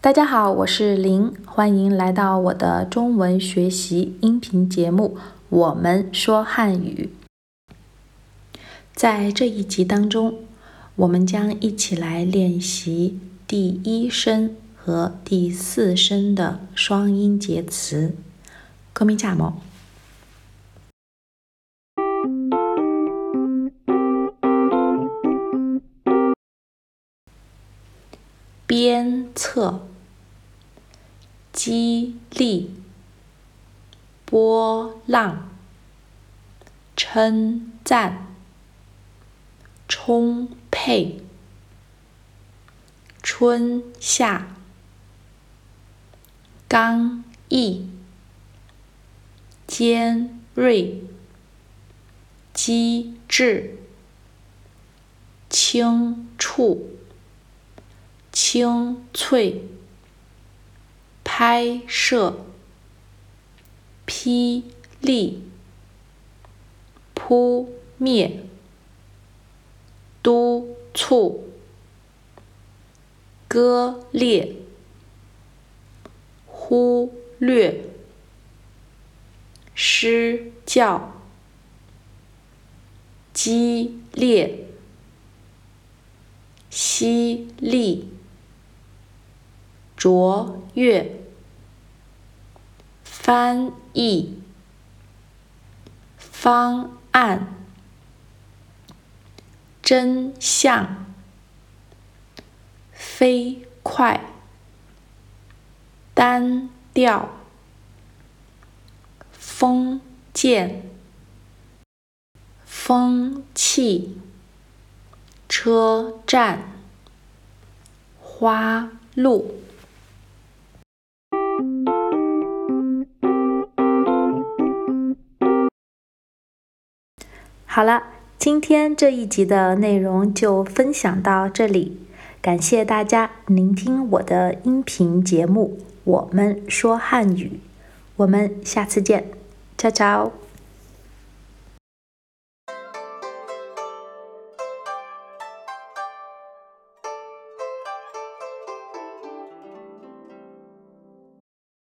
大家好，我是林，欢迎来到我的中文学习音频节目《我们说汉语》。在这一集当中，我们将一起来练习第一声和第四声的双音节词。歌名加毛。鞭策。激励、波浪、称赞、充沛、春夏、刚毅、尖锐、机智、轻触、清脆。拍摄、霹雳、扑灭、督促、割裂、忽略、施教、激烈、犀利、卓越。翻译、方案、真相、飞快、单调、封建、风气、车站、花路。好了，今天这一集的内容就分享到这里，感谢大家聆听我的音频节目《我们说汉语》，我们下次见，ciao ciao。